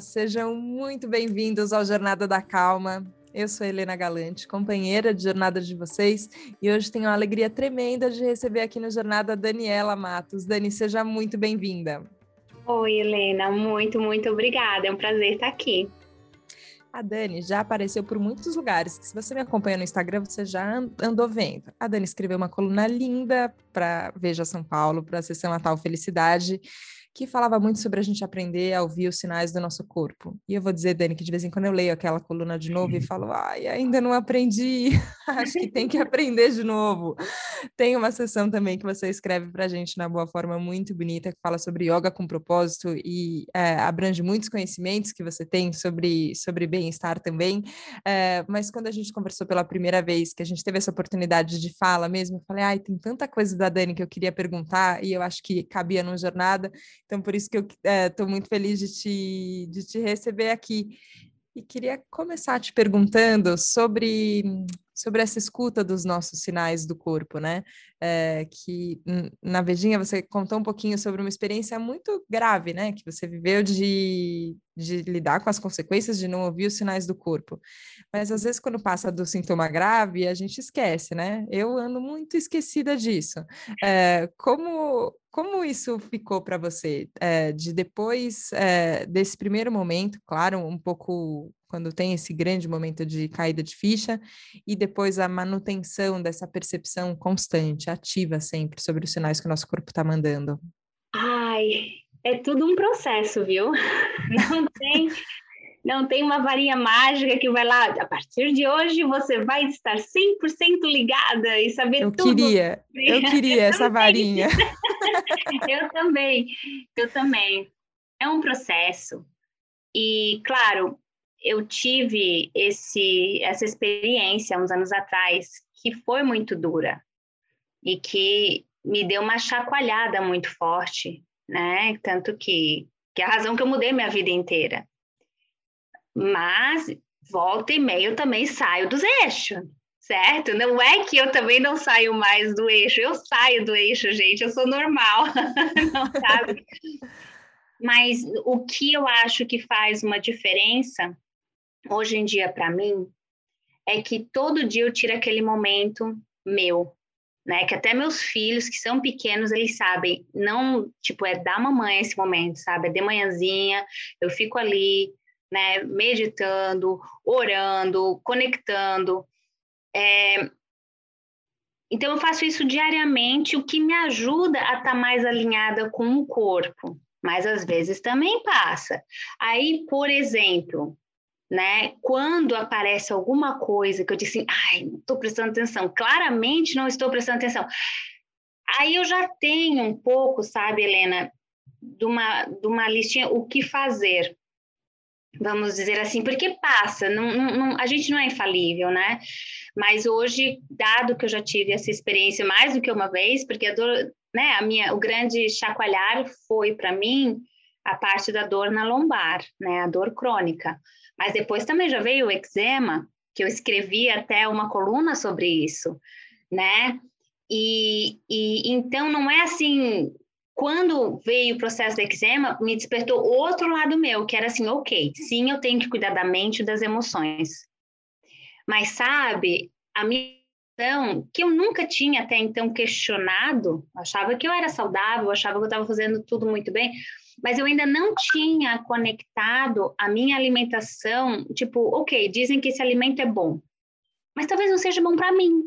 sejam muito bem-vindos ao Jornada da Calma. Eu sou Helena Galante, companheira de jornada de vocês, e hoje tenho a alegria tremenda de receber aqui no Jornada Daniela Matos. Dani, seja muito bem-vinda. Oi, Helena, muito, muito obrigada. É um prazer estar aqui. A Dani já apareceu por muitos lugares, se você me acompanha no Instagram, você já andou vendo. A Dani escreveu uma coluna linda para Veja São Paulo, para a sessão Natal Felicidade, que falava muito sobre a gente aprender a ouvir os sinais do nosso corpo. E eu vou dizer, Dani, que de vez em quando eu leio aquela coluna de novo e falo, ai, ainda não aprendi, acho que tem que aprender de novo. Tem uma sessão também que você escreve para a gente na Boa Forma muito bonita, que fala sobre yoga com propósito e é, abrange muitos conhecimentos que você tem sobre, sobre bem-estar também. É, mas quando a gente conversou pela primeira vez, que a gente teve essa oportunidade de fala mesmo, eu falei, ai, tem tanta coisa da Dani que eu queria perguntar e eu acho que cabia numa jornada. Então, por isso que eu estou é, muito feliz de te, de te receber aqui. E queria começar te perguntando sobre, sobre essa escuta dos nossos sinais do corpo, né? É, que na Vejinha você contou um pouquinho sobre uma experiência muito grave, né? Que você viveu de, de lidar com as consequências de não ouvir os sinais do corpo. Mas às vezes, quando passa do sintoma grave, a gente esquece, né? Eu ando muito esquecida disso. É, como, como isso ficou para você? É, de depois é, desse primeiro momento, claro, um pouco quando tem esse grande momento de caída de ficha, e depois a manutenção dessa percepção constante, ativa sempre, sobre os sinais que o nosso corpo está mandando? Ai, é tudo um processo, viu? Não tem não tem uma varinha mágica que vai lá, a partir de hoje você vai estar 100% ligada e saber eu tudo. Queria, eu queria essa varinha. eu também, eu também. É um processo. E, claro, eu tive esse, essa experiência uns anos atrás que foi muito dura e que me deu uma chacoalhada muito forte, né? Tanto que, que é a razão que eu mudei minha vida inteira. Mas volta e meia eu também saio dos eixos, certo? Não é que eu também não saio mais do eixo, eu saio do eixo, gente, eu sou normal, não sabe? Mas o que eu acho que faz uma diferença hoje em dia para mim é que todo dia eu tiro aquele momento meu, né? Que até meus filhos que são pequenos, eles sabem, não, tipo, é da mamãe esse momento, sabe? É de manhãzinha, eu fico ali, né, meditando, orando, conectando. É... Então, eu faço isso diariamente, o que me ajuda a estar tá mais alinhada com o corpo, mas às vezes também passa. Aí, por exemplo, né, quando aparece alguma coisa que eu disse, assim, ai, não estou prestando atenção, claramente não estou prestando atenção. Aí eu já tenho um pouco, sabe, Helena, de uma, de uma listinha, o que fazer vamos dizer assim, porque passa, não, não, a gente não é infalível, né? Mas hoje, dado que eu já tive essa experiência mais do que uma vez, porque a dor, né, a minha, o grande chacoalhar foi para mim a parte da dor na lombar, né, a dor crônica. Mas depois também já veio o eczema, que eu escrevi até uma coluna sobre isso, né? E, e então não é assim quando veio o processo do eczema, me despertou outro lado meu, que era assim, ok, sim, eu tenho que cuidar da mente e das emoções. Mas sabe, a minha que eu nunca tinha até então questionado, achava que eu era saudável, achava que eu estava fazendo tudo muito bem, mas eu ainda não tinha conectado a minha alimentação, tipo, ok, dizem que esse alimento é bom, mas talvez não seja bom para mim.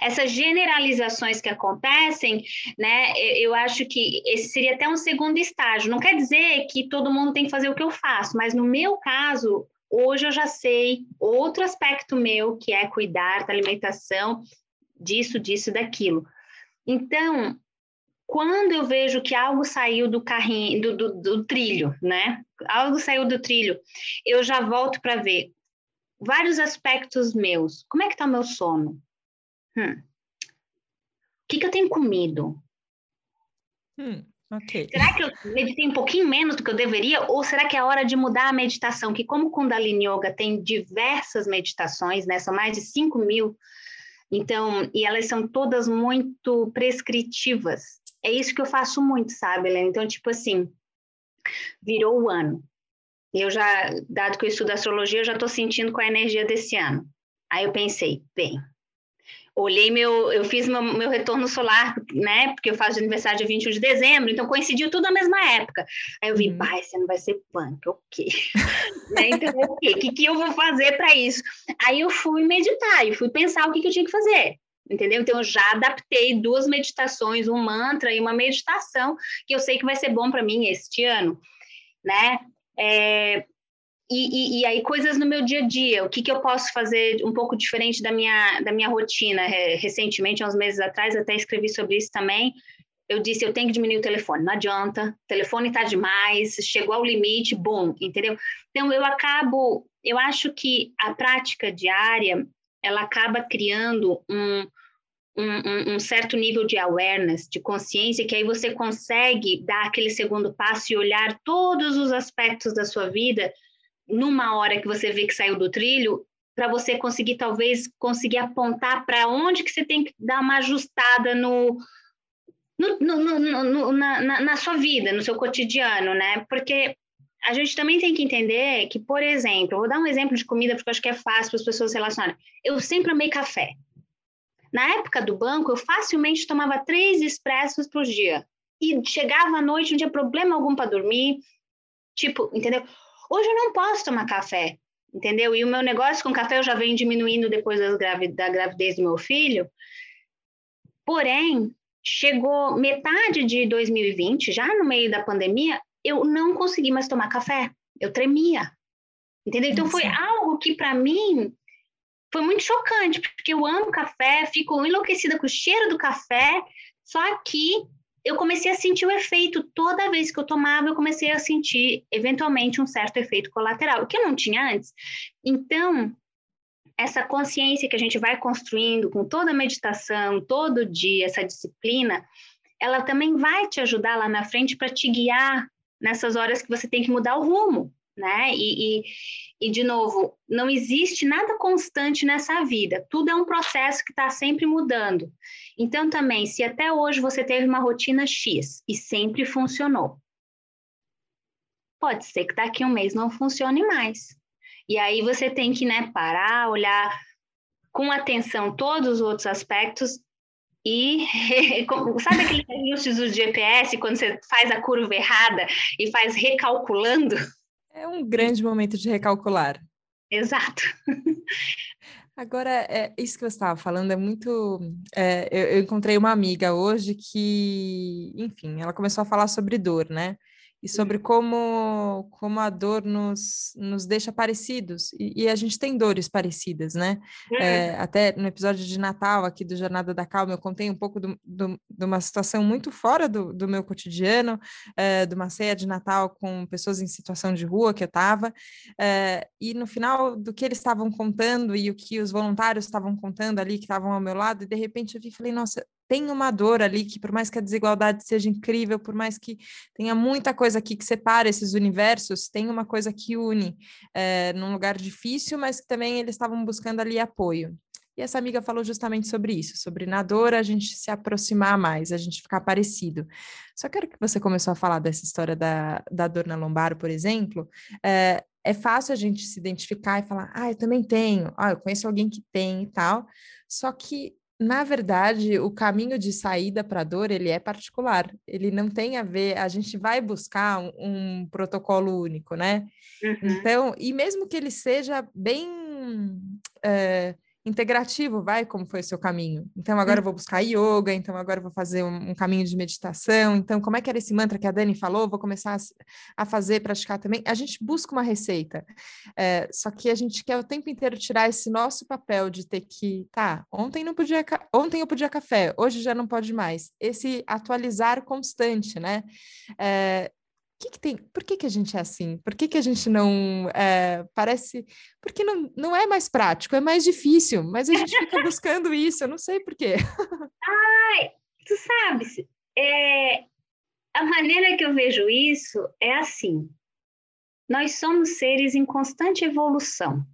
Essas generalizações que acontecem, né, eu acho que esse seria até um segundo estágio. Não quer dizer que todo mundo tem que fazer o que eu faço, mas no meu caso, hoje eu já sei outro aspecto meu, que é cuidar da alimentação, disso, disso, daquilo. Então, quando eu vejo que algo saiu do carrinho, do, do, do trilho, né? Algo saiu do trilho, eu já volto para ver vários aspectos meus. Como é que está o meu sono? Hum. O que, que eu tenho comido? Hum, okay. Será que eu meditei um pouquinho menos do que eu deveria? Ou será que é hora de mudar a meditação? Que como Kundalini Yoga tem diversas meditações, né? São mais de 5 mil. Então, e elas são todas muito prescritivas. É isso que eu faço muito, sabe, Helena? Então, tipo assim, virou o ano. Eu já, dado que eu estudo astrologia, eu já estou sentindo qual é a energia desse ano. Aí eu pensei, bem, olhei meu, eu fiz meu, meu, retorno solar, né? Porque eu faço aniversário dia 21 de dezembro, então coincidiu tudo na mesma época. Aí eu vi, uhum. pai, você não vai ser punk, ok. né? Então, o que, que eu vou fazer para isso? Aí eu fui meditar, e fui pensar o que, que eu tinha que fazer. Entendeu? Então, eu já adaptei duas meditações, um mantra e uma meditação, que eu sei que vai ser bom para mim este ano, né? É, e, e, e, aí, coisas no meu dia a dia, o que, que eu posso fazer um pouco diferente da minha, da minha rotina? Recentemente, há uns meses atrás, até escrevi sobre isso também. Eu disse: eu tenho que diminuir o telefone, não adianta, o telefone está demais, chegou ao limite, bom, entendeu? Então, eu acabo, eu acho que a prática diária, ela acaba criando um, um, um, certo nível de awareness, de consciência, que aí você consegue dar aquele segundo passo e olhar todos os aspectos da sua vida numa hora que você vê que saiu do trilho, para você conseguir talvez conseguir apontar para onde que você tem que dar uma ajustada no, no, no, no na, na, na, sua vida, no seu cotidiano, né? Porque a gente também tem que entender que, por exemplo, vou dar um exemplo de comida porque eu acho que é fácil para as pessoas relacionarem. Eu sempre amei café. Na época do banco, eu facilmente tomava três expressos por dia. E chegava à noite, não tinha problema algum para dormir. Tipo, entendeu? Hoje eu não posso tomar café, entendeu? E o meu negócio com café eu já venho diminuindo depois da gravidez do meu filho. Porém, chegou metade de 2020, já no meio da pandemia, eu não consegui mais tomar café. Eu tremia. Entendeu? Então foi algo que para mim foi muito chocante, porque eu amo café, fico enlouquecida com o cheiro do café, só que eu comecei a sentir o efeito. Toda vez que eu tomava, eu comecei a sentir, eventualmente, um certo efeito colateral, que eu não tinha antes. Então, essa consciência que a gente vai construindo com toda a meditação, todo dia, essa disciplina, ela também vai te ajudar lá na frente para te guiar nessas horas que você tem que mudar o rumo, né? E, e, e, de novo, não existe nada constante nessa vida, tudo é um processo que está sempre mudando. Então, também, se até hoje você teve uma rotina X e sempre funcionou, pode ser que daqui a um mês não funcione mais. E aí você tem que né, parar, olhar com atenção todos os outros aspectos e sabe aquele ajustes do GPS quando você faz a curva errada e faz recalculando? É um grande momento de recalcular. Exato. Agora, é, isso que você estava falando é muito. É, eu, eu, encontrei uma amiga hoje que, enfim, ela começou a falar sobre dor, né? E sobre como, como a dor nos, nos deixa parecidos, e, e a gente tem dores parecidas, né? É, uhum. até no episódio de Natal aqui do Jornada da Calma, eu contei um pouco do, do, de uma situação muito fora do, do meu cotidiano, é, de uma ceia de Natal com pessoas em situação de rua que eu estava, é, e no final do que eles estavam contando e o que os voluntários estavam contando ali, que estavam ao meu lado, e de repente eu vi e falei, nossa, tem uma dor ali que, por mais que a desigualdade seja incrível, por mais que tenha muita coisa aqui que separa esses universos, tem uma coisa que une é, num lugar difícil, mas que também eles estavam buscando ali apoio. E essa amiga falou justamente sobre isso, sobre na dor a gente se aproximar mais, a gente ficar parecido. Só quero que você começou a falar dessa história da, da dor na lombar, por exemplo. É, é fácil a gente se identificar e falar, ah, eu também tenho, ah, eu conheço alguém que tem e tal. Só que na verdade, o caminho de saída para a dor, ele é particular. Ele não tem a ver, a gente vai buscar um, um protocolo único, né? Uhum. Então, e mesmo que ele seja bem é, integrativo, vai, como foi o seu caminho. Então, agora eu vou buscar yoga, então agora eu vou fazer um, um, caminho de meditação. Então, como é que era esse mantra que a Dani falou? Vou começar a, a fazer, praticar também. A gente busca uma receita, é, só que a gente quer o tempo inteiro tirar esse nosso papel de ter que, tá, ontem não podia, ontem eu podia café, hoje já não pode mais. Esse atualizar constante, né? É, que, que tem? Por que, que a gente é assim? Por que, que a gente não é, parece? Porque não, não é mais prático, é mais difícil, mas a gente fica buscando isso, eu não sei por quê. Ai, tu sabes, é, a maneira que eu vejo isso é assim: nós somos seres em constante evolução.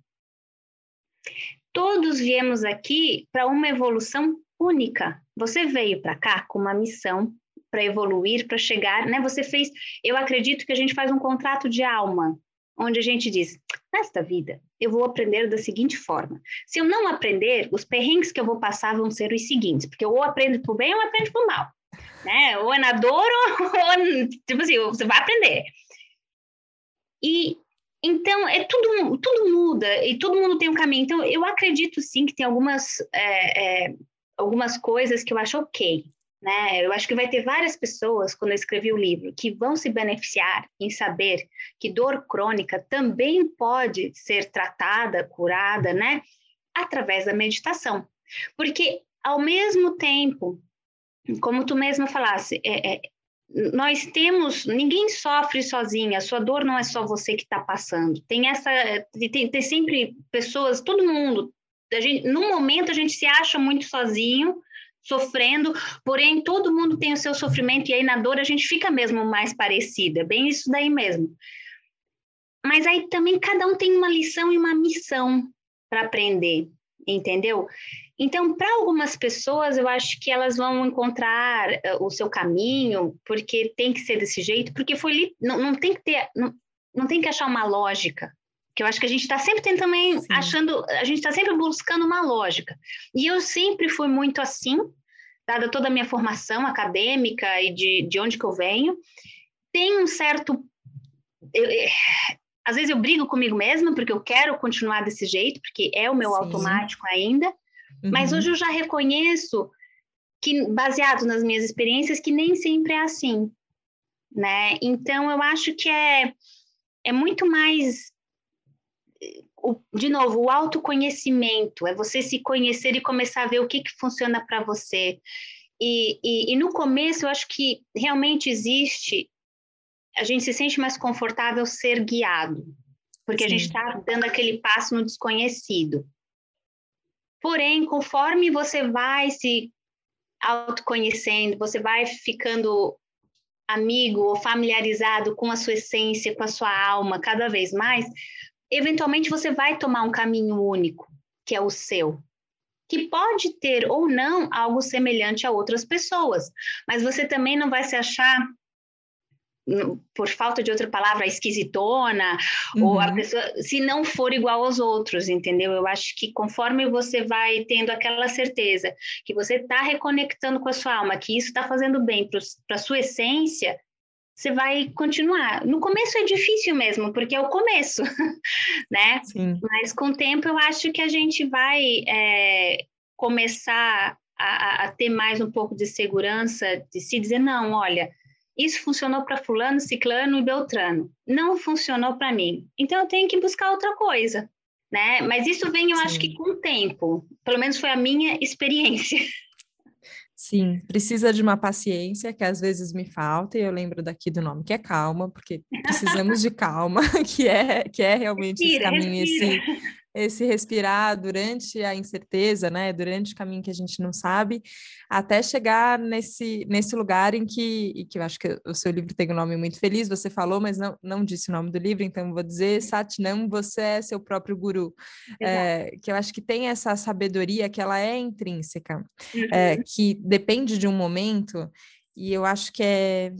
Todos viemos aqui para uma evolução única. Você veio para cá com uma missão para evoluir, para chegar, né? Você fez, eu acredito que a gente faz um contrato de alma, onde a gente diz: nesta vida, eu vou aprender da seguinte forma. Se eu não aprender, os perrengues que eu vou passar vão ser os seguintes, porque eu ou aprendo para o bem ou aprendo para o mal. Né? Ou é na dor, ou, ou, tipo assim, você vai aprender. E então é tudo, tudo muda e todo mundo tem um caminho. Então eu acredito sim que tem algumas, é, é, algumas coisas que eu acho ok. Né? Eu acho que vai ter várias pessoas, quando eu escrevi o livro, que vão se beneficiar em saber que dor crônica também pode ser tratada, curada, né? Através da meditação. Porque, ao mesmo tempo, como tu mesmo falasse, é, é, nós temos, ninguém sofre sozinha, a sua dor não é só você que está passando. Tem essa, tem, tem sempre pessoas, todo mundo, a gente, no momento a gente se acha muito sozinho, sofrendo, porém todo mundo tem o seu sofrimento e aí na dor a gente fica mesmo mais parecida, bem isso daí mesmo. Mas aí também cada um tem uma lição e uma missão para aprender, entendeu? Então, para algumas pessoas, eu acho que elas vão encontrar uh, o seu caminho, porque tem que ser desse jeito, porque foi não, não tem que ter, não, não tem que achar uma lógica, que eu acho que a gente está sempre tentando também Sim. achando, a gente está sempre buscando uma lógica. E eu sempre fui muito assim, dada toda a minha formação acadêmica e de, de onde que eu venho, tem um certo. Eu, é, às vezes eu brigo comigo mesma, porque eu quero continuar desse jeito, porque é o meu Sim. automático ainda, uhum. mas hoje eu já reconheço que, baseado nas minhas experiências, que nem sempre é assim, né? Então eu acho que é, é muito mais o, de novo, o autoconhecimento, é você se conhecer e começar a ver o que, que funciona para você. E, e, e, no começo, eu acho que realmente existe, a gente se sente mais confortável ser guiado, porque Sim. a gente está dando aquele passo no desconhecido. Porém, conforme você vai se autoconhecendo, você vai ficando amigo ou familiarizado com a sua essência, com a sua alma cada vez mais, eventualmente você vai tomar um caminho único, que é o seu, que pode ter ou não algo semelhante a outras pessoas, mas você também não vai se achar hum, por falta de outra palavra, esquisitona, uhum. ou a uhum. pessoa, se não for igual aos outros, entendeu? Eu acho que conforme você vai tendo aquela certeza que você está reconectando com a sua alma, que isso está fazendo bem para a sua essência, você vai continuar. No começo é difícil mesmo, porque é o começo, né? Sim. Mas com o tempo eu acho que a gente vai é, começar a, a, ter mais um pouco de segurança, de se dizer, não, olha, isso funcionou para fulano, ciclano e beltrano. Não funcionou para mim. Então eu tenho que buscar outra coisa, né? Mas isso vem, eu Sim. acho que com o tempo. Pelo menos foi a minha experiência. Sim, precisa de uma paciência que às vezes me falta, e eu lembro daqui do nome, que é calma, porque precisamos de calma, que é, que é realmente respira, esse caminho, respira. esse, esse respirar durante a incerteza, né? Durante o caminho que a gente não sabe, até chegar nesse, nesse lugar em que, e que eu acho que o seu livro tem um nome muito feliz, você falou, mas não, não disse o nome do livro, então vou dizer, Satnam, você é seu próprio guru. É, que eu acho que tem essa sabedoria que ela é intrínseca, é, uhum. é, que depende de um momento, e eu acho que é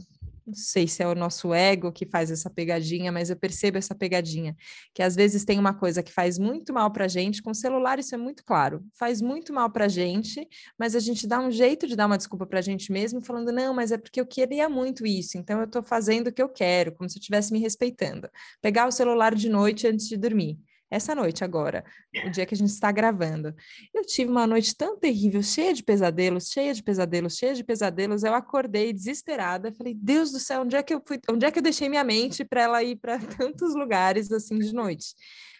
não sei se é o nosso ego que faz essa pegadinha, mas eu percebo essa pegadinha, que às vezes tem uma coisa que faz muito mal para a gente, com o celular isso é muito claro, faz muito mal para a gente, mas a gente dá um jeito de dar uma desculpa para a gente mesmo, falando, não, mas é porque eu queria muito isso, então eu estou fazendo o que eu quero, como se eu estivesse me respeitando. Pegar o celular de noite antes de dormir essa noite agora, o dia que a gente está gravando. Eu tive uma noite tão terrível, cheia de pesadelos, cheia de pesadelos, cheia de pesadelos. Eu acordei desesperada, falei: "Deus do céu, onde é que eu fui? Onde é que eu deixei minha mente para ela ir para tantos lugares assim de noite?"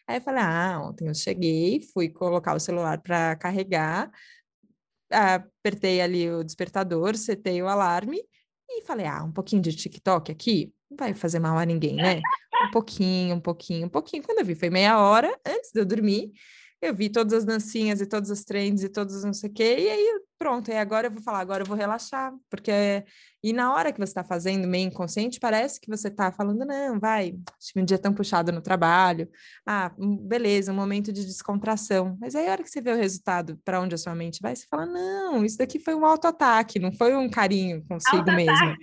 Aí eu falei: "Ah, ontem eu cheguei, fui colocar o celular para carregar, apertei ali o despertador, setei o alarme e falei: "Ah, um pouquinho de TikTok aqui, não vai fazer mal a ninguém, né?" Um pouquinho, um pouquinho, um pouquinho. Quando eu vi, foi meia hora antes de eu dormir. Eu vi todas as dancinhas e todas as trends e todas não sei o quê, e aí pronto, e agora eu vou falar, agora eu vou relaxar, porque e na hora que você está fazendo meio inconsciente, parece que você está falando, não, vai, tive um dia tão puxado no trabalho, ah, hum, beleza, um momento de descontração, mas aí a hora que você vê o resultado, para onde a sua mente vai, você fala, não, isso daqui foi um auto-ataque, não foi um carinho consigo mesmo.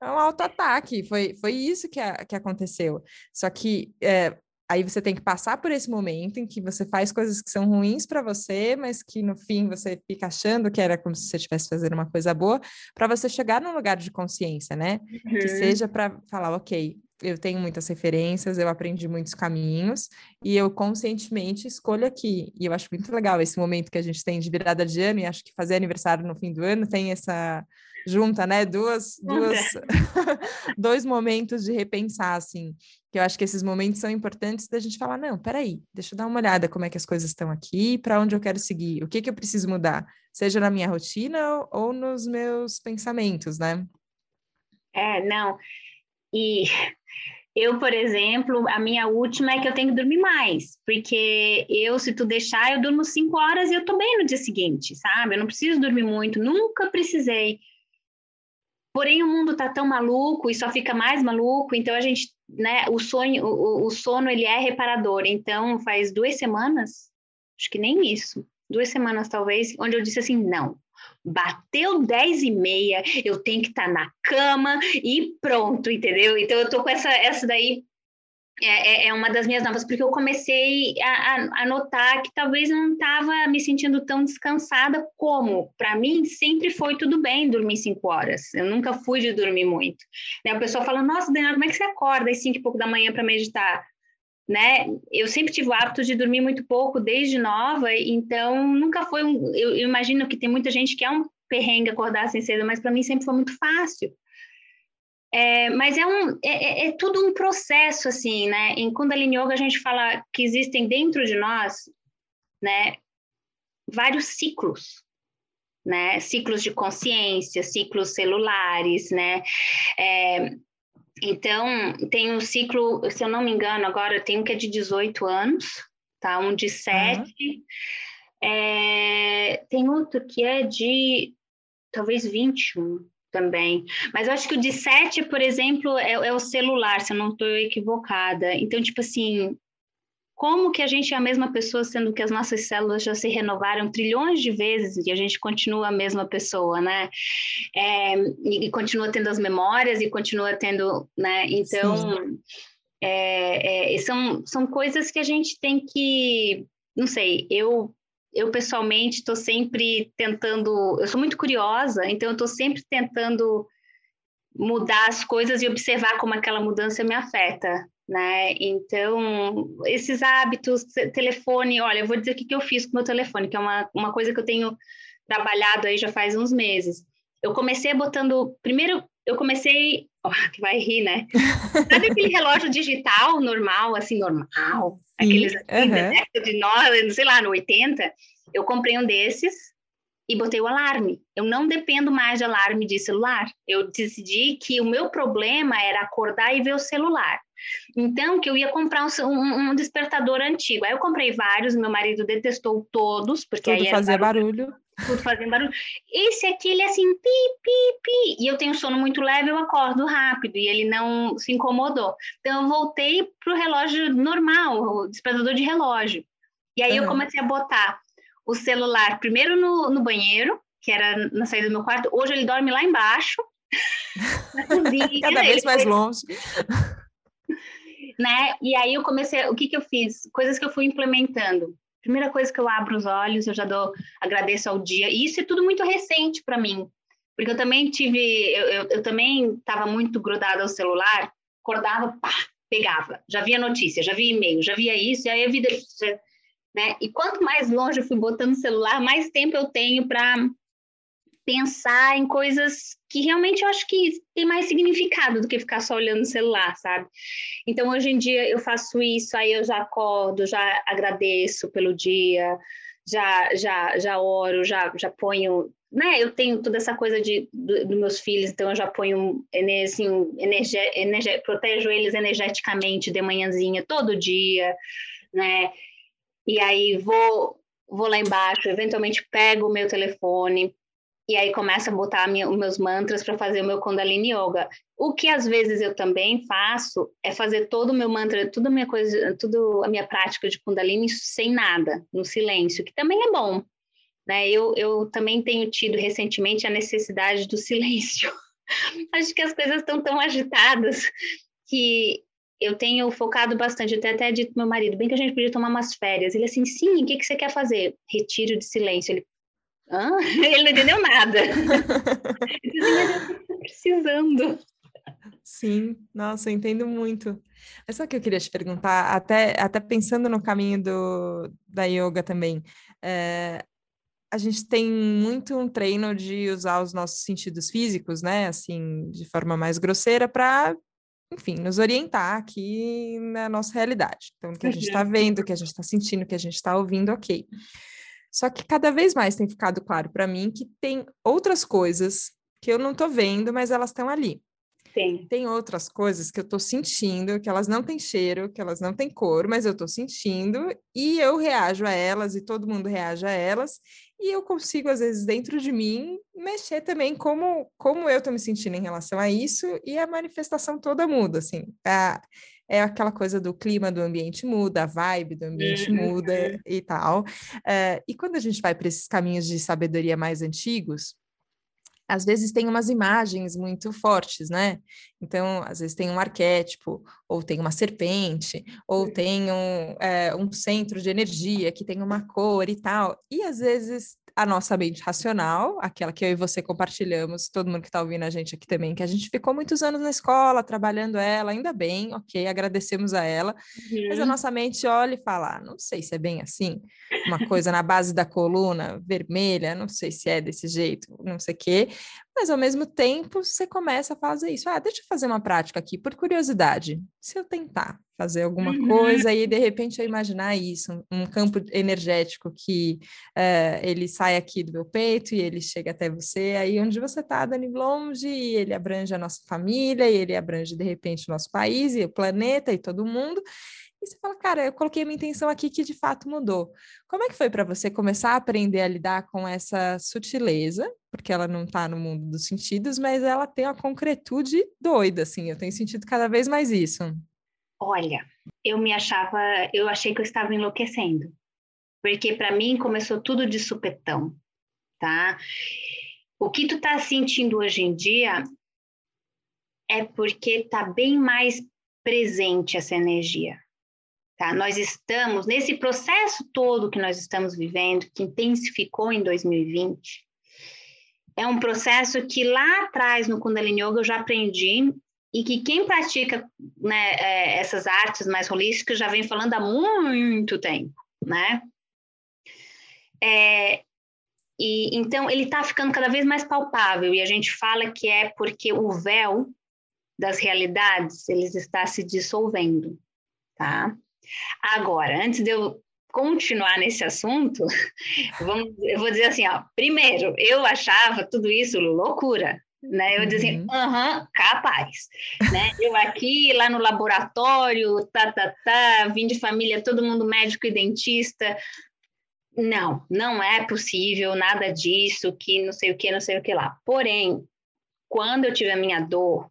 É um auto-ataque, foi, foi isso que, a, que aconteceu. Só que é, aí você tem que passar por esse momento em que você faz coisas que são ruins para você, mas que no fim você fica achando que era como se você estivesse fazendo uma coisa boa, para você chegar num lugar de consciência, né? Uhum. Que seja para falar, ok, eu tenho muitas referências, eu aprendi muitos caminhos e eu conscientemente escolho aqui. E eu acho muito legal esse momento que a gente tem de virada de ano e acho que fazer aniversário no fim do ano tem essa junta, né? Duas, duas dois momentos de repensar assim, que eu acho que esses momentos são importantes da gente falar, não, peraí, deixa eu dar uma olhada como é que as coisas estão aqui, para onde eu quero seguir, o que que eu preciso mudar, seja na minha rotina ou nos meus pensamentos, né? É, não. E eu, por exemplo, a minha última é que eu tenho que dormir mais, porque eu, se tu deixar, eu durmo cinco horas e eu tô bem no dia seguinte, sabe? Eu não preciso dormir muito, nunca precisei. Porém, o mundo tá tão maluco e só fica mais maluco, então a gente, né, o sonho, o, o sono, ele é reparador. Então, faz duas semanas, acho que nem isso, duas semanas talvez, onde eu disse assim, não, bateu 10 e meia, eu tenho que estar tá na cama e pronto, entendeu? Então eu tô com essa, essa daí é, é, é uma das minhas novas, porque eu comecei a, a, notar que talvez não estava me sentindo tão descansada como. Para mim, sempre foi tudo bem dormir cinco horas. Eu nunca fui de dormir muito. Né? A pessoa fala, nossa, Daniela, como é que você acorda às cinco e pouco da manhã para meditar? Né? Eu sempre tive o hábito de dormir muito pouco desde nova, então nunca foi um. Eu, imagino que tem muita gente que é um perrengue acordar sem cedo, mas para mim sempre foi muito fácil. É, mas é, um, é, é, é, tudo um processo, assim, né? Em Kundalini Yoga a gente fala que existem dentro de nós, né, vários ciclos, né? Ciclos de consciência, ciclos celulares, né? É, então, tem um ciclo, se eu não me engano, agora tem um que é de 18 anos, tá? Um de 7. Uhum. É, tem outro que é de talvez 21 também. Mas eu acho que o de 7, por exemplo, é, é o celular, se eu não estou equivocada. Então, tipo assim, como que a gente é a mesma pessoa, sendo que as nossas células já se renovaram trilhões de vezes e a gente continua a mesma pessoa, né? É, e, e, continua tendo as memórias e continua tendo, né? Então, é, é, são, são coisas que a gente tem que, não sei, eu eu pessoalmente estou sempre tentando, eu sou muito curiosa, então eu estou sempre tentando mudar as coisas e observar como aquela mudança me afeta, né? Então, esses hábitos, telefone, olha, eu vou dizer o que, que eu fiz com o meu telefone, que é uma, uma coisa que eu tenho trabalhado aí já faz uns meses. Eu comecei botando, primeiro eu comecei, oh, que vai rir, né? Sabe aquele relógio digital normal, assim, normal? Aqueles assim, uhum. de nós, sei lá, no 80, eu comprei um desses e botei o alarme. Eu não dependo mais de alarme de celular. Eu decidi que o meu problema era acordar e ver o celular. Então, que eu ia comprar um, um, um despertador antigo. Aí eu comprei vários, meu marido detestou todos, porque Tudo aí fazia barulho. barulho. Tudo fazendo barulho. Esse aqui, ele é assim, pi, pi, pi. E eu tenho sono muito leve, eu acordo rápido. E ele não se incomodou. Então, eu voltei para o relógio normal, o despertador de relógio. E aí uhum. eu comecei a botar o celular primeiro no, no banheiro, que era na saída do meu quarto. Hoje ele dorme lá embaixo. Cada vez mais foi... longe né? E aí eu comecei, o que que eu fiz? Coisas que eu fui implementando. Primeira coisa que eu abro os olhos, eu já dou, agradeço ao dia. E isso é tudo muito recente para mim, porque eu também tive, eu, eu, eu também estava muito grudada ao celular, acordava, pá, pegava, já via notícia, já via e-mail, já via isso, e aí a vida, né? E quanto mais longe eu fui botando o celular, mais tempo eu tenho para pensar em coisas que realmente eu acho que tem mais significado do que ficar só olhando o celular, sabe? Então, hoje em dia, eu faço isso, aí eu já acordo, já agradeço pelo dia, já, já, já oro, já, já ponho né, eu tenho toda essa coisa de dos do meus filhos, então eu já ponho assim, energia, protejo eles energeticamente de manhãzinha todo dia, né? E aí vou vou lá embaixo, eventualmente pego o meu telefone, e aí começo a botar minha, os meus mantras para fazer o meu Kundalini Yoga. O que às vezes eu também faço é fazer todo o meu mantra, toda a minha coisa, tudo a minha prática de Kundalini sem nada, no silêncio, que também é bom. Né? Eu, eu também tenho tido recentemente a necessidade do silêncio. Acho que as coisas estão tão agitadas que eu tenho focado bastante. Eu tenho até dito meu marido, bem que a gente podia tomar umas férias. Ele assim, sim, o que, que você quer fazer? Retiro de silêncio. Ele, Hã? Ele não entendeu nada. eu precisando. Sim, nossa, eu entendo muito. Mas só que eu queria te perguntar, até, até pensando no caminho do, da yoga também, é, a gente tem muito um treino de usar os nossos sentidos físicos, né, assim, de forma mais grosseira, para, enfim, nos orientar aqui na nossa realidade. Então, o que a gente está vendo, o que a gente está sentindo, o que a gente está ouvindo, ok. Só que cada vez mais tem ficado claro para mim que tem outras coisas que eu não estou vendo, mas elas estão ali. Sim. Tem outras coisas que eu estou sentindo, que elas não têm cheiro, que elas não têm cor, mas eu estou sentindo e eu reajo a elas e todo mundo reage a elas. E eu consigo, às vezes, dentro de mim, mexer também como, como eu estou me sentindo em relação a isso e a manifestação toda muda, assim. A, é aquela coisa do clima do ambiente muda, a vibe do ambiente uhum. muda e tal. É, e quando a gente vai para esses caminhos de sabedoria mais antigos, às vezes tem umas imagens muito fortes, né? Então, às vezes tem um arquétipo, ou tem uma serpente, ou tem um, é, um centro de energia que tem uma cor e tal. E às vezes a nossa mente racional, aquela que eu e você compartilhamos, todo mundo que está ouvindo a gente aqui também, que a gente ficou muitos anos na escola trabalhando ela, ainda bem, ok, agradecemos a ela, uhum. mas a uhum. nossa mente olha e fala: ah, não sei se é bem assim, uma coisa na base da coluna vermelha, não sei se é desse jeito, não sei o quê, mas ao mesmo tempo você começa a fazer isso. Ah, deixa eu fazer uma prática aqui, por curiosidade. Se eu tentar fazer alguma uhum. coisa e de repente eu imaginar isso, um campo energético que uh, ele sai aqui do meu peito e ele chega até você, aí onde você está, Dani longe, e ele abrange a nossa família, e ele abrange de repente o nosso país e o planeta e todo mundo. E você fala, cara, eu coloquei minha intenção aqui que de fato mudou. Como é que foi para você começar a aprender a lidar com essa sutileza? Porque ela não está no mundo dos sentidos, mas ela tem uma concretude doida, assim. Eu tenho sentido cada vez mais isso. Olha, eu me achava, eu achei que eu estava enlouquecendo. Porque para mim começou tudo de supetão, tá? O que tu tá sentindo hoje em dia é porque tá bem mais presente essa energia. Tá? Nós estamos, nesse processo todo que nós estamos vivendo, que intensificou em 2020, é um processo que lá atrás no Kundalini Yoga eu já aprendi e que quem pratica né, é, essas artes mais holísticas já vem falando há muito tempo, né? É, e então ele está ficando cada vez mais palpável e a gente fala que é porque o véu das realidades ele está se dissolvendo, tá? Agora, antes de eu continuar nesse assunto, vamos, eu vou dizer assim, ó, primeiro, eu achava tudo isso loucura, né? Eu dizia assim, aham, uhum, capaz, né? Eu aqui, lá no laboratório, tá, tá, tá, vim de família, todo mundo médico e dentista, não, não é possível nada disso, que não sei o que, não sei o que lá. Porém, quando eu tive a minha dor,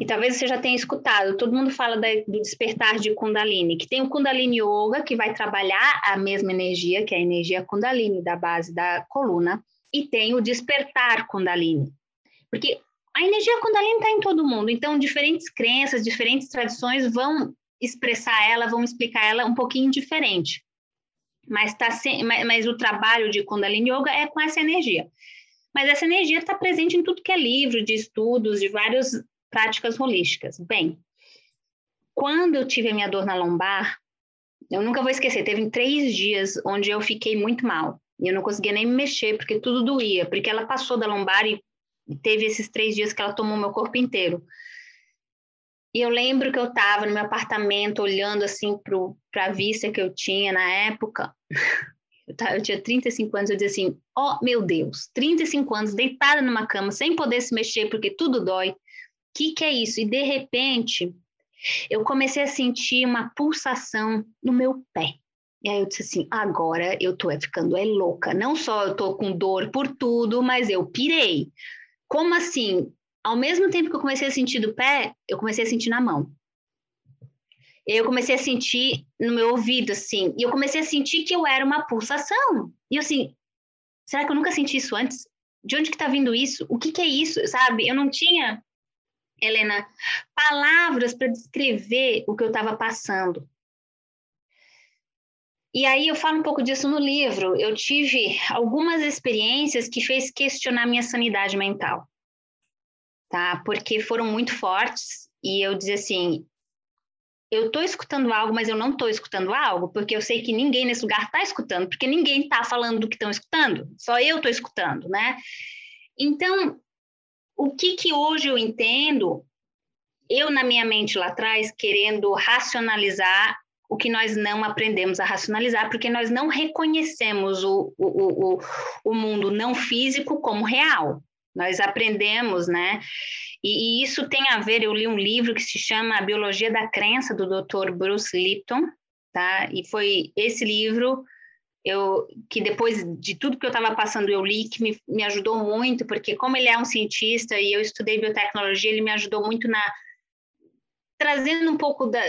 e talvez você já tenha escutado, todo mundo fala da, do despertar de Kundalini, que tem o Kundalini Yoga, que vai trabalhar a mesma energia, que é a energia Kundalini da base da coluna, e tem o despertar Kundalini. Porque a energia Kundalini está em todo mundo, então diferentes crenças, diferentes tradições vão expressar ela, vão explicar ela um pouquinho diferente. Mas, tá sem, mas, mas o trabalho de Kundalini Yoga é com essa energia. Mas essa energia está presente em tudo que é livro, de estudos, de vários práticas holísticas. Bem, quando eu tive a minha dor na lombar, eu nunca vou esquecer, teve três dias onde eu fiquei muito mal. E eu não conseguia nem me mexer, porque tudo doía, porque ela passou da lombar e teve esses três dias que ela tomou meu corpo inteiro. E eu lembro que eu estava no meu apartamento olhando assim para a vista que eu tinha na época. Eu, tava, eu tinha 35 anos, eu dizia assim: Ó oh, meu Deus, 35 anos, deitada numa cama, sem poder se mexer, porque tudo dói que, que é isso? E de repente, eu comecei a sentir uma pulsação no meu pé. E aí eu disse assim, agora eu tô ficando é louca. Não só eu tô com dor por tudo, mas eu pirei. Como assim? Ao mesmo tempo que eu comecei a sentir do pé, eu comecei a sentir na mão. Eu comecei a sentir no meu ouvido, assim. E eu comecei a sentir que eu era uma pulsação. E eu assim, será que eu nunca senti isso antes? de onde que está vindo isso? O que, que é isso? Sabe? Eu não tinha, Helena, palavras para descrever o que eu estava passando. E aí eu falo um pouco disso no livro. Eu tive algumas experiências que fez questionar minha sanidade mental, tá? Porque foram muito fortes e eu dizia assim, eu estou escutando algo, mas eu não estou escutando algo, porque eu sei que ninguém nesse lugar está escutando, porque ninguém está falando do que estão escutando, só eu estou escutando, né? Então, o que que hoje eu entendo, eu na minha mente lá atrás, querendo racionalizar o que nós não aprendemos a racionalizar, porque nós não reconhecemos o, o, o, o mundo não físico como real. Nós aprendemos, né? E, e, isso tem a ver, eu li um livro que se chama A Biologia da Crença, do Dr. Bruce Lipton, tá? E foi esse livro eu, que depois de tudo que eu estava passando eu li, que me, me ajudou muito, porque como ele é um cientista e eu estudei biotecnologia, ele me ajudou muito na... trazendo um pouco da...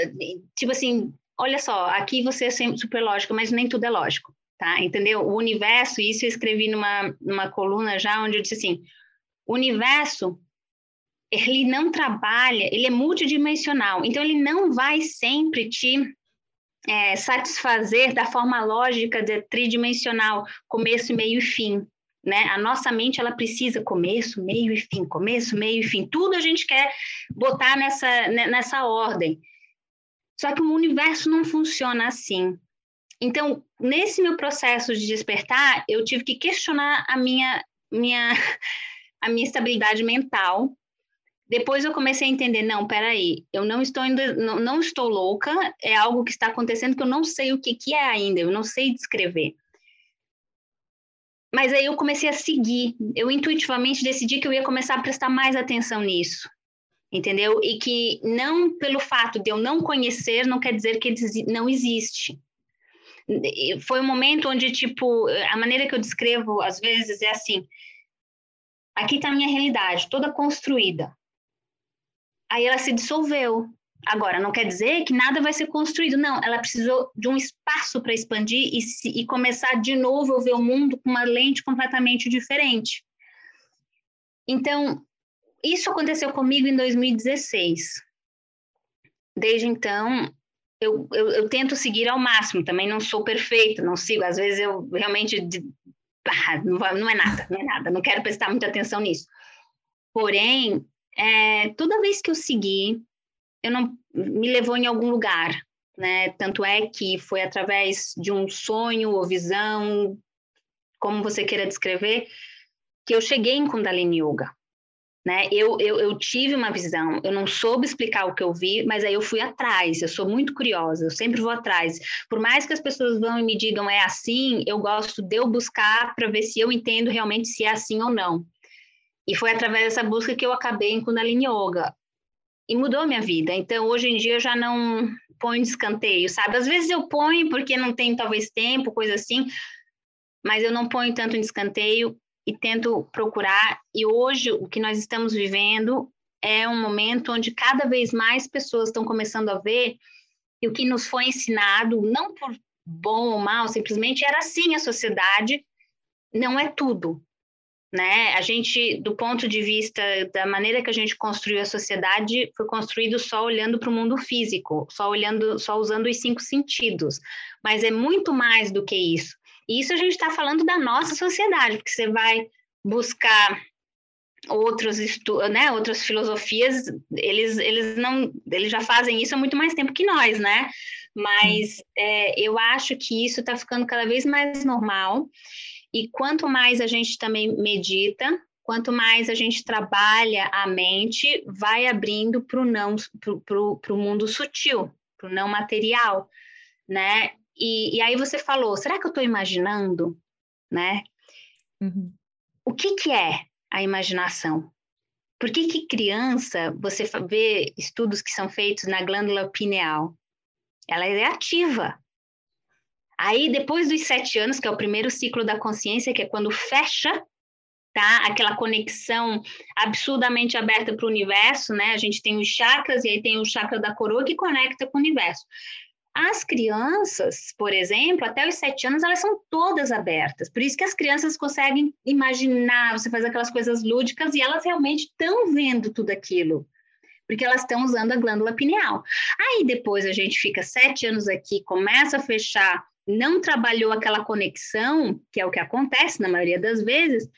tipo assim, olha só, aqui você é super lógico, mas nem tudo é lógico, tá? Entendeu? O universo, isso eu escrevi numa, numa coluna já, onde eu disse assim, o universo, ele não trabalha, ele é multidimensional, então ele não vai sempre te é, satisfazer da forma lógica de tridimensional, começo, meio e fim. Né? A nossa mente ela precisa começo, meio e fim, começo, meio e fim. Tudo a gente quer botar nessa, né, nessa ordem. Só que o universo não funciona assim. Então, nesse meu processo de despertar, eu tive que questionar a minha, minha, a minha estabilidade mental. Depois eu comecei a entender, não, peraí, eu não estou ainda, não, não estou louca, é algo que está acontecendo que eu não sei o que, que é ainda, eu não sei descrever. Mas aí eu comecei a seguir, eu intuitivamente decidi que eu ia começar a prestar mais atenção nisso entendeu? E que não pelo fato de eu não conhecer não quer dizer que não existe. Foi um momento onde, tipo, a maneira que eu descrevo às vezes é assim: aqui está a minha realidade, toda construída. Aí ela se dissolveu. Agora, não quer dizer que nada vai ser construído, não. Ela precisou de um espaço para expandir e, se, e começar de novo a ver o mundo com uma lente completamente diferente. Então, isso aconteceu comigo em 2016. Desde então, eu, eu, eu, tento seguir ao máximo. Também não sou perfeito, não sigo. Às vezes eu realmente. Ah, não, não é nada, não é nada. Não quero prestar muita atenção nisso. Porém, é, toda vez que eu segui, eu não me levou em algum lugar, né? Tanto é que foi através de um sonho ou visão, como você queira descrever, que eu cheguei em Kundalini Yoga. Né? Eu, eu, eu tive uma visão, eu não soube explicar o que eu vi, mas aí eu fui atrás, eu sou muito curiosa, eu sempre vou atrás. Por mais que as pessoas vão e me digam é assim, eu gosto de eu buscar para ver se eu entendo realmente se é assim ou não. E foi através dessa busca que eu acabei em Kundalini Yoga. E mudou a minha vida. Então, hoje em dia, eu já não ponho de escanteio, sabe? Às vezes eu ponho porque não tenho talvez tempo, coisa assim, mas eu não ponho tanto em escanteio e tento procurar. E hoje, o que nós estamos vivendo é um momento onde cada vez mais pessoas estão começando a ver que o que nos foi ensinado, não por bom ou mal, simplesmente era assim a sociedade, não é tudo. Né? A gente, do ponto de vista da maneira que a gente construiu a sociedade, foi construído só olhando para o mundo físico, só olhando, só usando os cinco sentidos. Mas é muito mais do que isso. E isso a gente está falando da nossa sociedade, porque você vai buscar outros né, outras filosofias, eles, eles não, eles já fazem isso há muito mais tempo que nós, né? Mas é, eu acho que isso está ficando cada vez mais normal. E quanto mais a gente também medita, quanto mais a gente trabalha a mente, vai abrindo para o não, para o mundo sutil, para o não material, né? E, e aí você falou, será que eu estou imaginando, né? Uhum. O que, que é a imaginação? Por que, que criança, você vê estudos que são feitos na glândula pineal? Ela é ativa. Aí, depois dos sete anos, que é o primeiro ciclo da consciência, que é quando fecha, tá? Aquela conexão absurdamente aberta para o universo, né? A gente tem os chakras e aí tem o chakra da coroa que conecta com o universo. As crianças, por exemplo, até os sete anos, elas são todas abertas. Por isso que as crianças conseguem imaginar, você faz aquelas coisas lúdicas e elas realmente estão vendo tudo aquilo. Porque elas estão usando a glândula pineal. Aí depois a gente fica sete anos aqui, começa a fechar, não trabalhou aquela conexão, que é o que acontece na maioria das vezes,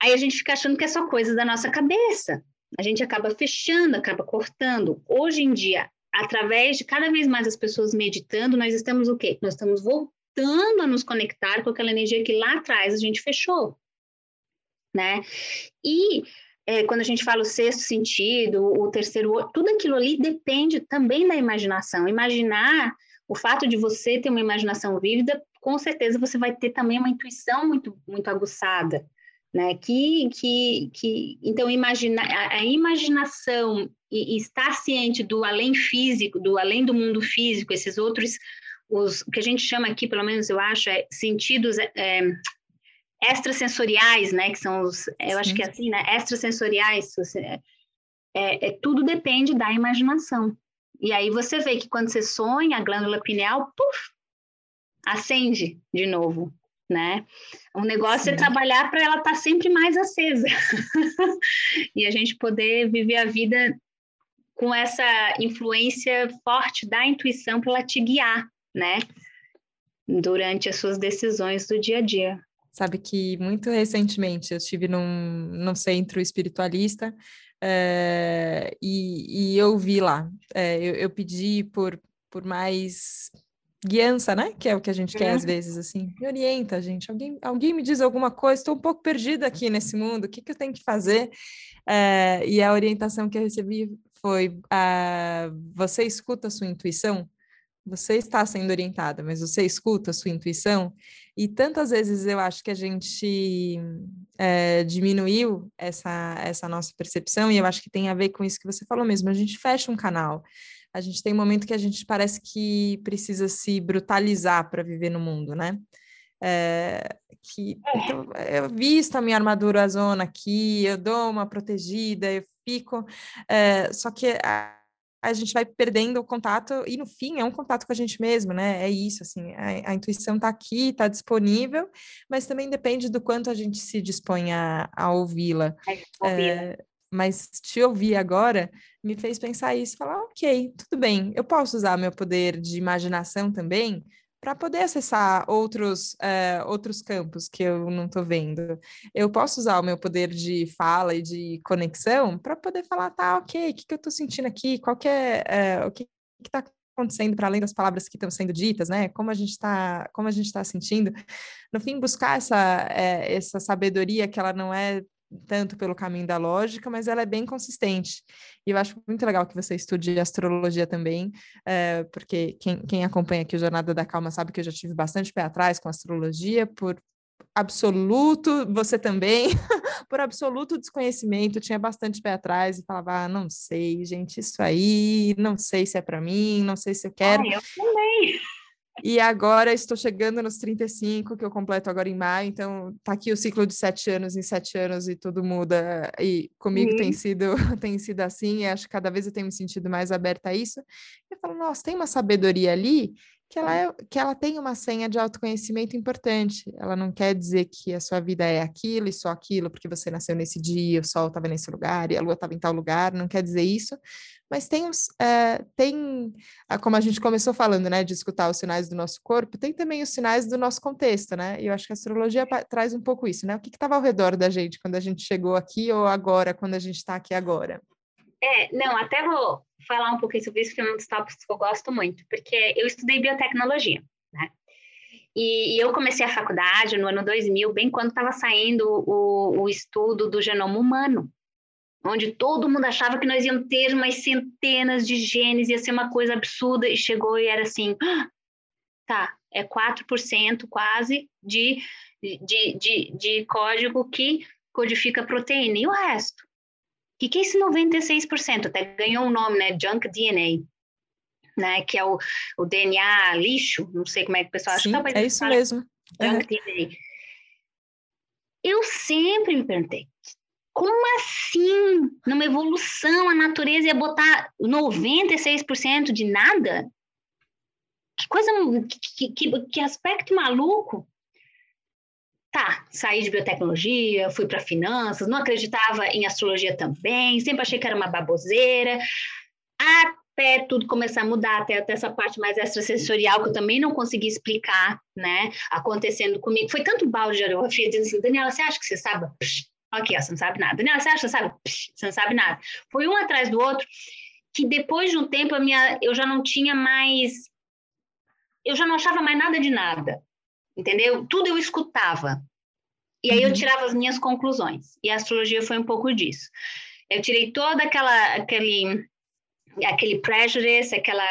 aí a gente fica achando que é só coisa da nossa cabeça. A gente acaba fechando, acaba cortando. Hoje em dia, através de cada vez mais as pessoas meditando, nós estamos o quê? Nós estamos voltando a nos conectar com aquela energia que lá atrás a gente fechou, né? E é, quando a gente fala o sexto sentido, o terceiro, tudo aquilo ali depende também da imaginação. Imaginar, o fato de você ter uma imaginação vívida, com certeza você vai ter também uma intuição muito, muito aguçada né? Que, que, que então imagina a, a imaginação e, e, estar ciente do além físico, do além do mundo físico, esses outros, os o que a gente chama aqui, pelo menos eu acho, é sentidos é, é extrasensoriais, né? Que são os, eu acho que é assim, né? Extrasensoriais, é, é, tudo depende da imaginação. E aí você vê que quando você sonha, a glândula pineal, puf, acende de novo né? O negócio é Sim. é trabalhar para ela estar tá sempre mais acesa e a gente poder viver a vida com essa influência forte da intuição para ela te guiar, né? Durante as suas decisões do dia a dia. Sabe que muito recentemente eu estive num, num centro espiritualista é, e, e, eu vi lá, é, eu, eu pedi por, por mais guiança, né? Que é o que a gente quer às vezes, assim. Me orienta, gente. Alguém, alguém me diz alguma coisa, estou um pouco perdida aqui nesse mundo, o que, que eu tenho que fazer? É, e a orientação que eu recebi foi: uh, você escuta a sua intuição? Você está sendo orientada, mas você escuta a sua intuição? E tantas vezes eu acho que a gente é, diminuiu essa, essa nossa percepção, e eu acho que tem a ver com isso que você falou mesmo. A gente fecha um canal a gente tem um momento que a gente parece que precisa se brutalizar para viver no mundo, né? É, que então, eu visto a minha armadura zona aqui, eu dou uma protegida, eu fico, é, só que a, a, gente vai perdendo o contato e no fim é um contato com a gente mesmo, né? É isso, assim, a, a intuição está aqui, está disponível, mas também depende do quanto a gente se dispõe a, a ouvi-la. É, mas te ouvir agora me fez pensar isso, falar, ok, tudo bem, eu posso usar meu poder de imaginação também para poder acessar outros, uh, outros campos que eu não estou vendo. Eu posso usar o meu poder de fala e de conexão para poder falar, tá, ok, o que, que eu estou sentindo aqui, qual que é, uh, o que está acontecendo para além das palavras que estão sendo ditas, né? Como a gente está, como a gente está sentindo. No fim, buscar essa, é, essa sabedoria que ela não é tanto pelo caminho da lógica, mas ela é bem consistente. E eu acho muito legal que você estude astrologia também, é, porque quem, quem acompanha aqui o Jornada da Calma sabe que eu já tive bastante pé atrás com astrologia, por absoluto, você também, por absoluto desconhecimento, tinha bastante pé atrás e falava, ah, não sei, gente, isso aí, não sei se é para mim, não sei se eu quero. Eu também. E agora estou chegando nos 35, que eu completo agora em maio, então tá aqui o ciclo de sete anos em sete anos e tudo muda. E comigo uhum. tem sido tem sido assim, e acho que cada vez eu tenho me sentido mais aberta a isso. E eu falo, nossa, tem uma sabedoria ali que ela, é, que ela tem uma senha de autoconhecimento importante. Ela não quer dizer que a sua vida é aquilo e só aquilo, porque você nasceu nesse dia, o sol estava nesse lugar e a lua estava em tal lugar, não quer dizer isso. Mas tem, os, é, tem, como a gente começou falando, né, de escutar os sinais do nosso corpo, tem também os sinais do nosso contexto, né? E eu acho que a astrologia traz um pouco isso, né? O que estava ao redor da gente quando a gente chegou aqui ou agora, quando a gente está aqui agora? É, não, até vou falar um pouquinho sobre isso, que é um dos tópicos que eu gosto muito, porque eu estudei biotecnologia, né? E, e eu comecei a faculdade no ano 2000, bem quando estava saindo o, o estudo do genoma humano, onde todo mundo achava que nós íamos ter umas centenas de genes, ia ser uma coisa absurda, e chegou e era assim, ah, tá, é 4% quase de, de, de, de código que codifica proteína, e o resto? O que, que é esse 96%? Até ganhou um nome, né? Junk DNA. Né, que é o, o DNA lixo, não sei como é que o pessoal acha. Sim, é isso mesmo. Junk uhum. DNA. Eu sempre me perguntei, como assim, numa evolução, a natureza ia botar 96% de nada? que coisa, que, que, que aspecto maluco. Tá, saí de biotecnologia, fui para finanças, não acreditava em astrologia também, sempre achei que era uma baboseira, até tudo começar a mudar, até, até essa parte mais extrasensorial que eu também não consegui explicar, né, acontecendo comigo. Foi tanto balde de areia dizendo assim, Daniela, você acha que você sabe? Ó, você não sabe nada. Daniela, você acha sabe? você não sabe nada. Foi um atrás do outro, que depois de um tempo a minha, eu já não tinha mais, eu já não achava mais nada de nada, entendeu? Tudo eu escutava. E aí eu uhum. tirava as minhas conclusões. E a astrologia foi um pouco disso. Eu tirei toda aquela aquele aquele prejudice, aquela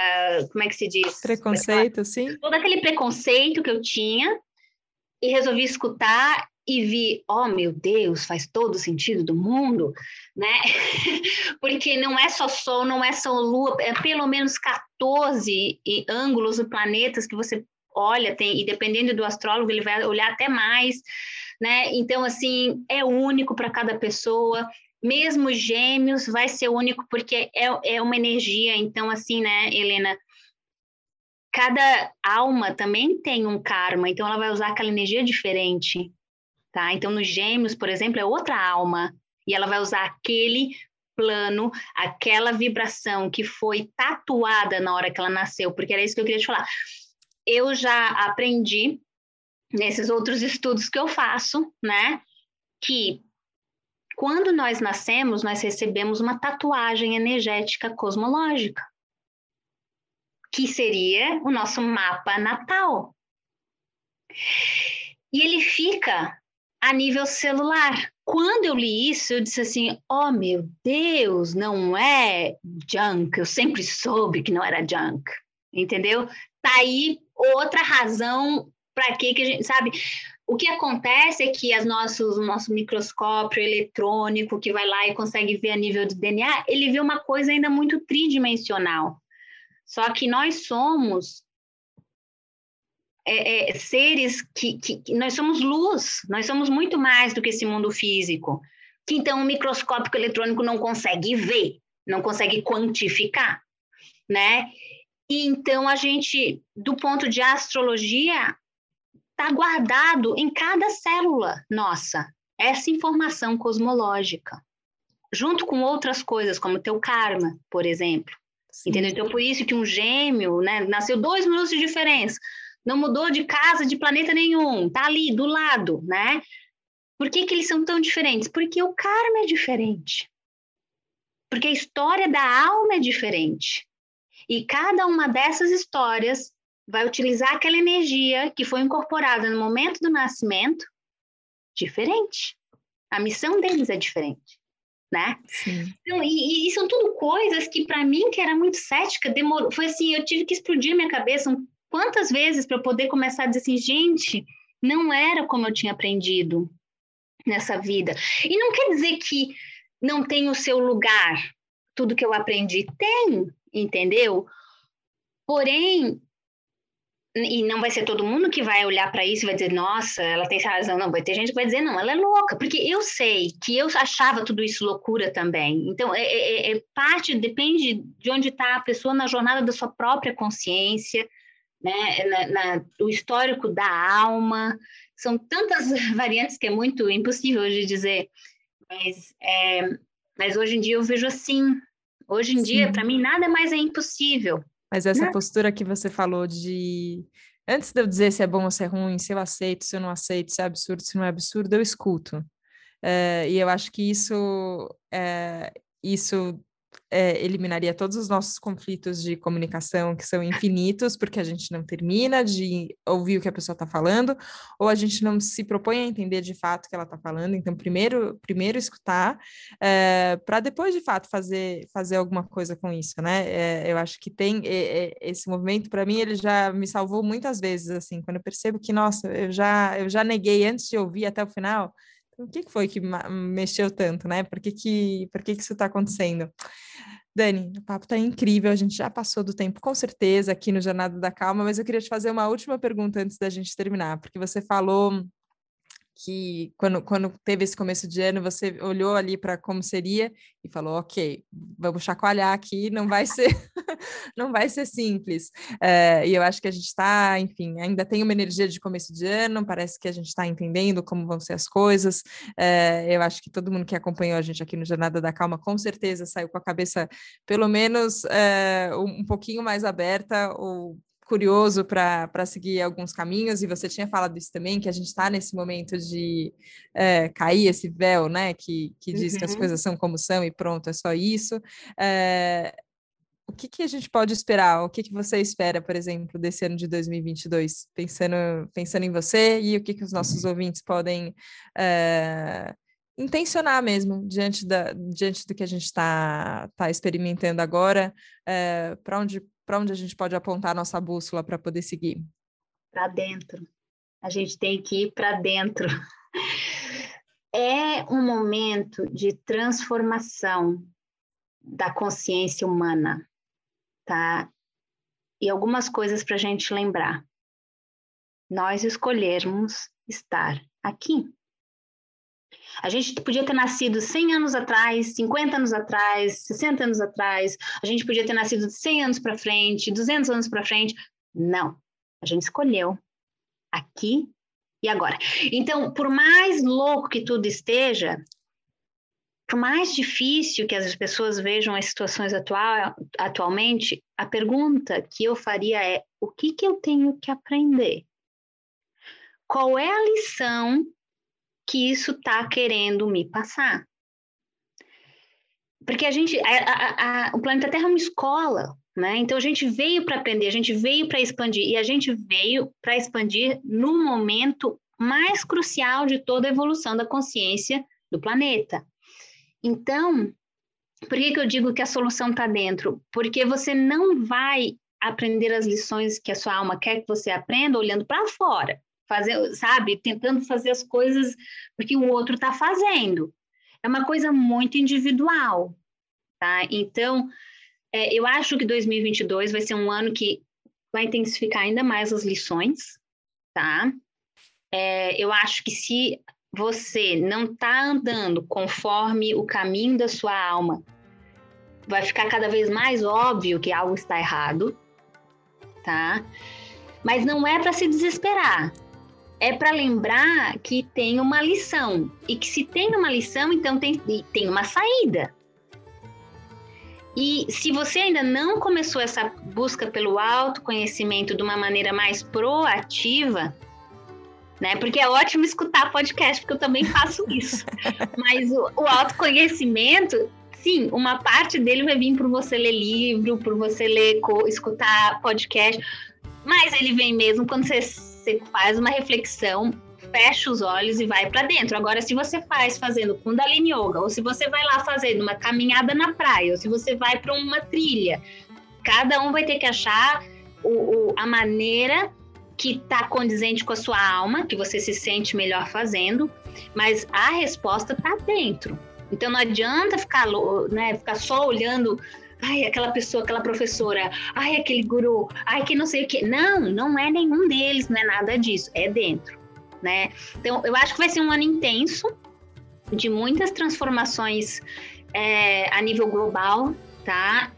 como é que se diz? Preconceito, sim. Todo aquele preconceito que eu tinha e resolvi escutar e vi, oh meu Deus, faz todo sentido do mundo, né? Porque não é só Sol, não é só Lua, é pelo menos 14 ângulos ou planetas que você olha, tem, e dependendo do astrólogo, ele vai olhar até mais, né? Então, assim, é único para cada pessoa. Mesmo gêmeos vai ser único porque é, é uma energia. Então, assim, né, Helena? Cada alma também tem um karma, então ela vai usar aquela energia diferente, tá? Então, nos gêmeos, por exemplo, é outra alma, e ela vai usar aquele plano, aquela vibração que foi tatuada na hora que ela nasceu, porque era isso que eu queria te falar eu já aprendi nesses outros estudos que eu faço, né, que quando nós nascemos, nós recebemos uma tatuagem energética cosmológica, que seria o nosso mapa natal. E ele fica a nível celular. Quando eu li isso, eu disse assim: oh meu Deus, não é junk, eu sempre soube que não era junk, entendeu? Tá aí outra razão para que a gente sabe o que acontece é que as nossos, o nosso microscópio eletrônico que vai lá e consegue ver a nível de DNA, ele vê uma coisa ainda muito tridimensional. Só que nós somos é, é, seres que, que, que, nós somos luz, nós somos muito mais do que esse mundo físico, que então o microscópio eletrônico não consegue ver, não consegue quantificar, né? E então a gente, do ponto de astrologia, está guardado em cada célula nossa essa informação cosmológica, junto com outras coisas, como teu karma, por exemplo. Sim. Entendeu? Então, por isso que um gêmeo, né, nasceu dois minutos de diferença, não mudou de casa, de planeta nenhum, tá ali do lado, né? Por que, que eles são tão diferentes? Porque o karma é diferente. Porque a história da alma é diferente. E cada uma dessas histórias vai utilizar aquela energia que foi incorporada no momento do nascimento diferente. A missão deles é diferente, né? Sim. Então, e, e são tudo coisas que para mim que era muito cética demorou, foi assim, eu tive que explodir minha cabeça quantas vezes para poder começar a dizer assim, gente, não era como eu tinha aprendido nessa vida. E não quer dizer que não tem o seu lugar, tudo que eu aprendi tem, entendeu? Porém, e não vai ser todo mundo que vai olhar para isso e vai dizer, nossa, ela tem razão. Não, vai ter gente que vai dizer, não, ela é louca, porque eu sei que eu achava tudo isso loucura também. Então, é, é, é parte, depende de onde está a pessoa na jornada da sua própria consciência, né, na, na, o histórico da alma. São tantas variantes que é muito impossível de dizer, mas, é, mas hoje em dia eu vejo assim, Hoje em Sim. dia, para mim, nada mais é impossível. Mas essa né? postura que você falou de. Antes de eu dizer se é bom ou se é ruim, se eu aceito, se eu não aceito, se é absurdo, se não é absurdo, eu escuto. É, e eu acho que isso, é, isso é, eliminaria todos os nossos conflitos de comunicação que são infinitos, porque a gente não termina de ouvir o que a pessoa está falando, ou a gente não se propõe a entender de fato o que ela está falando. Então, primeiro, primeiro escutar, é, eh, para depois de fato fazer, fazer alguma coisa com isso, né? É, eu acho que tem esse movimento, para mim, ele já me salvou muitas vezes, assim, quando eu percebo que, nossa, eu já, eu já neguei antes de ouvir até o final. O que foi que mexeu tanto, né? Por que, que, por que, que isso está acontecendo? Dani, o papo está incrível, a gente já passou do tempo, com certeza, aqui no Jornada da Calma, mas eu queria te fazer uma última pergunta antes da gente terminar, porque você falou que quando, quando teve esse começo de ano, você olhou ali para como seria e falou, ok, vamos chacoalhar aqui, não vai ser não vai ser simples. É, e eu acho que a gente está, enfim, ainda tem uma energia de começo de ano, parece que a gente está entendendo como vão ser as coisas. É, eu acho que todo mundo que acompanhou a gente aqui no Jornada da Calma, com certeza saiu com a cabeça, pelo menos, é, um, pouquinho mais aberta, ou curioso para seguir alguns caminhos, e você tinha falado isso também, que a gente está nesse momento de é, cair esse véu, né, que, que diz uhum. que as uhum. coisas são como são e pronto, é só isso. É, o que, que a gente pode esperar? O que, que você espera, por exemplo, desse ano de 2022? Pensando, pensando em você e o que, que os nossos uhum. ouvintes podem é, intencionar mesmo diante, da, diante do que a gente está tá experimentando agora, é, para onde para onde a gente pode apontar a nossa bússola para poder seguir? Para dentro. A gente tem que ir para dentro. É um momento de transformação da consciência humana, tá? E algumas coisas para a gente lembrar. Nós escolhermos estar aqui. A gente podia ter nascido 100 anos atrás, 50 anos atrás, 60 anos atrás, a gente podia ter nascido 100 anos para frente, 200 anos para frente. Não, a gente escolheu aqui e agora. Então, por mais louco que tudo esteja, por mais difícil que as pessoas vejam as situações atual, atualmente, a pergunta que eu faria é: o que, que eu tenho que aprender? Qual é a lição que isso está querendo me passar. Porque a gente, a, a, a, o planeta Terra é uma escola, né? Então a gente veio para aprender, a gente veio para expandir e a gente veio para expandir no momento mais crucial de toda a evolução da consciência do planeta. Então, por que, que eu digo que a solução está dentro? Porque você não vai aprender as lições que a sua alma quer que você aprenda olhando para fora fazer, sabe, tentando fazer as coisas porque o outro está fazendo. É uma coisa muito individual, tá? Então, é, eu acho que 2022 vai ser um ano que vai intensificar ainda mais as lições, tá? É, eu acho que se você não está andando conforme o caminho da sua alma, vai ficar cada vez mais óbvio que algo está errado, tá? Mas não é para se desesperar é para lembrar que tem uma lição. E que se tem uma lição, então tem, tem uma saída. E se você ainda não começou essa busca pelo autoconhecimento de uma maneira mais proativa, né? Porque é ótimo escutar podcast, porque eu também faço isso. Mas o, o autoconhecimento, sim, uma parte dele vai vir por você ler livro, por você ler, escutar podcast, mas ele vem mesmo quando você você faz uma reflexão, fecha os olhos e vai para dentro. Agora, se você faz fazendo Kundalini Yoga, ou se você vai lá fazendo uma caminhada na praia, ou se você vai para uma trilha, cada um vai ter que achar o, o, a maneira que está condizente com a sua alma, que você se sente melhor fazendo, mas a resposta está dentro. Então não adianta ficar, né, ficar só olhando ai, aquela pessoa, aquela professora, ai, aquele guru, ai, que não sei o que. Não, não é nenhum deles, não é nada disso, é dentro, né? Então, eu acho que vai ser um ano intenso, de muitas transformações é, a nível global, tá?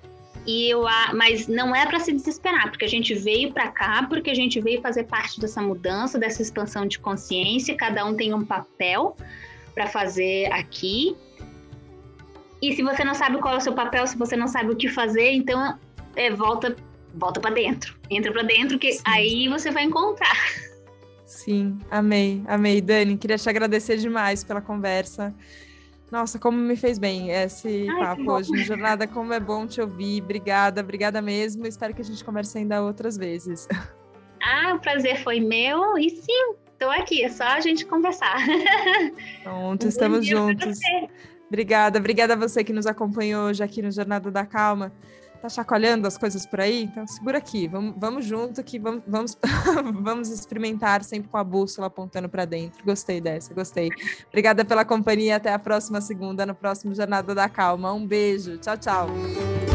E eu, mas não é para se desesperar, porque a gente veio para cá, porque a gente veio fazer parte dessa mudança, dessa expansão de consciência. Cada um tem um papel para fazer aqui, e se você não sabe qual é o seu papel, se você não sabe o que fazer, então é, volta volta para dentro. Entra para dentro que Sim. aí você vai encontrar. Sim, amei, amei, Dani. Queria te agradecer demais pela conversa. Nossa, como me fez bem esse Ai, papo hoje no Jornada, como é bom te ouvir. Obrigada, obrigada mesmo. Espero que a gente converse ainda outras vezes. Ah, o prazer foi meu e sim, estou aqui, é só a gente conversar. Pronto, um estamos juntos. Obrigada, obrigada a você que nos acompanhou hoje aqui no Jornada da Calma. Tá chacoalhando as coisas por aí? Então segura aqui, vamos, vamos junto que vamos, vamos, vamos experimentar sempre com a bússola apontando para dentro. Gostei dessa, gostei. Obrigada pela companhia, até a próxima segunda, no próximo Jornada da Calma. Um beijo, tchau, tchau.